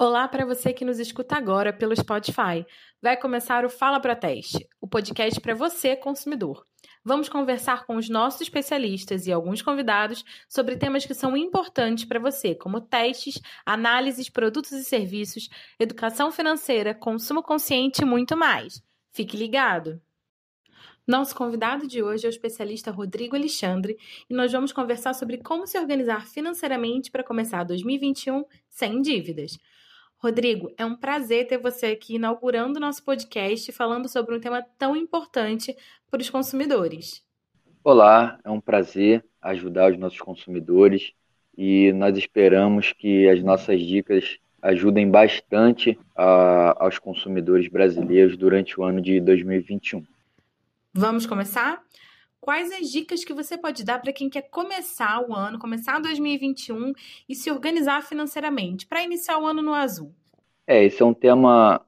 Olá para você que nos escuta agora pelo Spotify. Vai começar o Fala Proteste, o podcast para você, consumidor. Vamos conversar com os nossos especialistas e alguns convidados sobre temas que são importantes para você, como testes, análises, produtos e serviços, educação financeira, consumo consciente e muito mais. Fique ligado! Nosso convidado de hoje é o especialista Rodrigo Alexandre e nós vamos conversar sobre como se organizar financeiramente para começar 2021 sem dívidas. Rodrigo, é um prazer ter você aqui inaugurando nosso podcast falando sobre um tema tão importante para os consumidores. Olá, é um prazer ajudar os nossos consumidores e nós esperamos que as nossas dicas ajudem bastante a, aos consumidores brasileiros durante o ano de 2021. Vamos começar? Quais as dicas que você pode dar para quem quer começar o ano, começar 2021 e se organizar financeiramente para iniciar o ano no azul? É, esse é um tema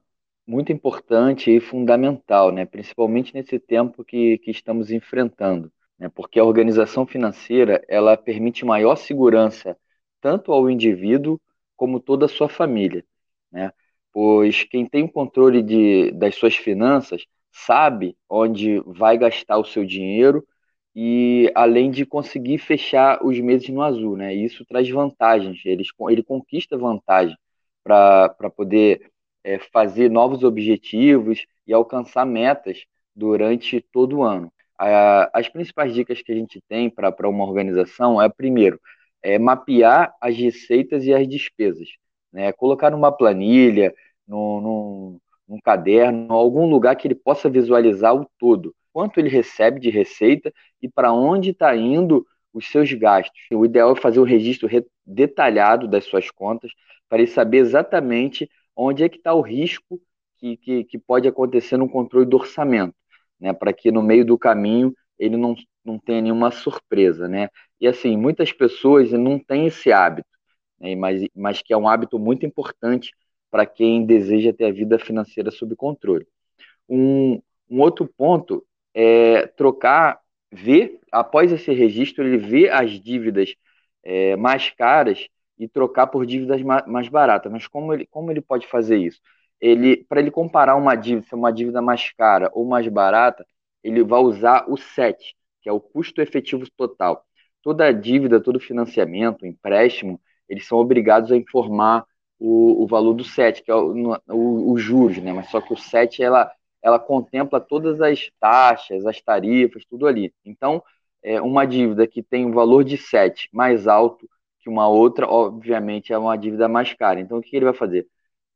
muito importante e fundamental, né? principalmente nesse tempo que, que estamos enfrentando, né? porque a organização financeira ela permite maior segurança tanto ao indivíduo como toda a sua família, né? pois quem tem o controle de, das suas finanças sabe onde vai gastar o seu dinheiro e além de conseguir fechar os meses no azul, né? Isso traz vantagens, ele, ele conquista vantagem para poder é, fazer novos objetivos e alcançar metas durante todo o ano. A, as principais dicas que a gente tem para uma organização é, primeiro, é mapear as receitas e as despesas. Né? Colocar numa planilha, no, no, num caderno, algum lugar que ele possa visualizar o todo. Quanto ele recebe de receita e para onde está indo os seus gastos. O ideal é fazer um registro detalhado das suas contas para ele saber exatamente onde é que está o risco que, que, que, pode acontecer no controle do orçamento, né? para que no meio do caminho ele não, não tenha nenhuma surpresa. Né? E assim, muitas pessoas não têm esse hábito, né? mas, mas que é um hábito muito importante para quem deseja ter a vida financeira sob controle. Um, um outro ponto é trocar, ver, após esse registro, ele vê as dívidas é, mais caras e trocar por dívidas mais baratas. Mas como ele, como ele pode fazer isso? Ele, para ele comparar uma dívida, se é uma dívida mais cara ou mais barata, ele vai usar o SET, que é o custo efetivo total. Toda dívida, todo financiamento, empréstimo, eles são obrigados a informar o, o valor do SET, que é o, o, o juros, né? Mas só que o SET, ela, ela contempla todas as taxas, as tarifas, tudo ali. Então, é, uma dívida que tem um valor de SET mais alto que uma outra, obviamente, é uma dívida mais cara. Então, o que ele vai fazer?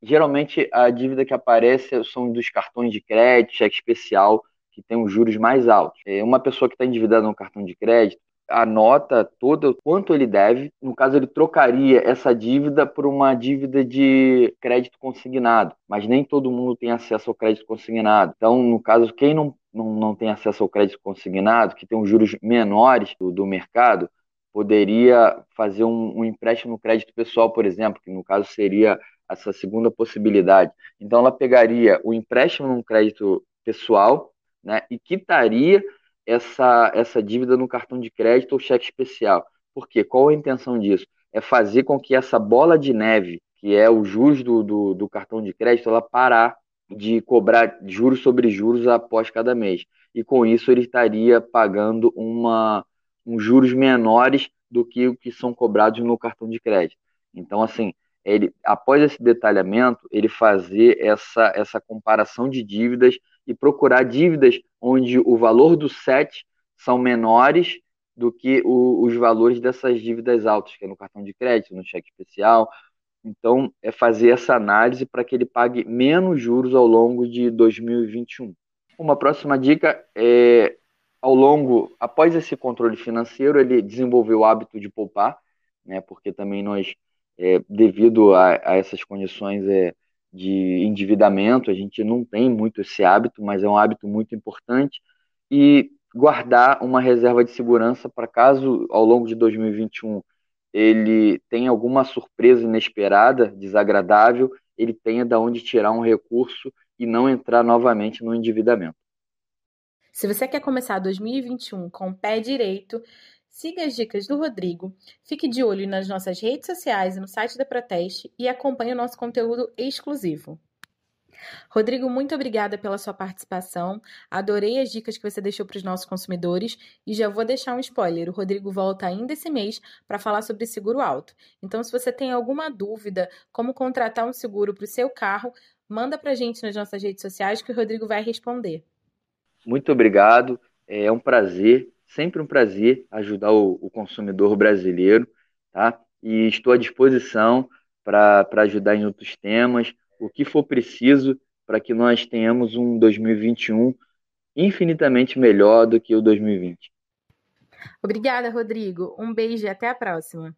Geralmente, a dívida que aparece são dos cartões de crédito, cheque especial, que tem os juros mais altos. É, uma pessoa que está endividada no cartão de crédito, anota todo quanto ele deve. No caso, ele trocaria essa dívida por uma dívida de crédito consignado, mas nem todo mundo tem acesso ao crédito consignado. Então, no caso, quem não, não, não tem acesso ao crédito consignado, que tem os juros menores do, do mercado, poderia fazer um, um empréstimo no crédito pessoal, por exemplo, que no caso seria essa segunda possibilidade. Então, ela pegaria o empréstimo num crédito pessoal né, e quitaria essa, essa dívida no cartão de crédito ou cheque especial. Por quê? Qual a intenção disso? É fazer com que essa bola de neve, que é o juros do, do, do cartão de crédito, ela parar de cobrar juros sobre juros após cada mês. E com isso ele estaria pagando uma, um juros menores do que o que são cobrados no cartão de crédito. Então, assim, ele, após esse detalhamento, ele fazer essa, essa comparação de dívidas e procurar dívidas onde o valor do SET são menores do que o, os valores dessas dívidas altas, que é no cartão de crédito, no cheque especial. Então, é fazer essa análise para que ele pague menos juros ao longo de 2021. Uma próxima dica é ao longo, após esse controle financeiro, ele desenvolveu o hábito de poupar, né? Porque também nós, é, devido a, a, essas condições é, de endividamento, a gente não tem muito esse hábito, mas é um hábito muito importante e guardar uma reserva de segurança para caso ao longo de 2021 ele tenha alguma surpresa inesperada, desagradável, ele tenha de onde tirar um recurso e não entrar novamente no endividamento. Se você quer começar 2021 com o pé direito, Siga as dicas do Rodrigo, fique de olho nas nossas redes sociais e no site da Proteste e acompanhe o nosso conteúdo exclusivo. Rodrigo, muito obrigada pela sua participação. Adorei as dicas que você deixou para os nossos consumidores e já vou deixar um spoiler. O Rodrigo volta ainda esse mês para falar sobre seguro alto. Então, se você tem alguma dúvida como contratar um seguro para o seu carro, manda para a gente nas nossas redes sociais que o Rodrigo vai responder. Muito obrigado. É um prazer, sempre um prazer ajudar o, o consumidor brasileiro, tá? E estou à disposição para ajudar em outros temas o que for preciso para que nós tenhamos um 2021 infinitamente melhor do que o 2020. Obrigada, Rodrigo. Um beijo e até a próxima.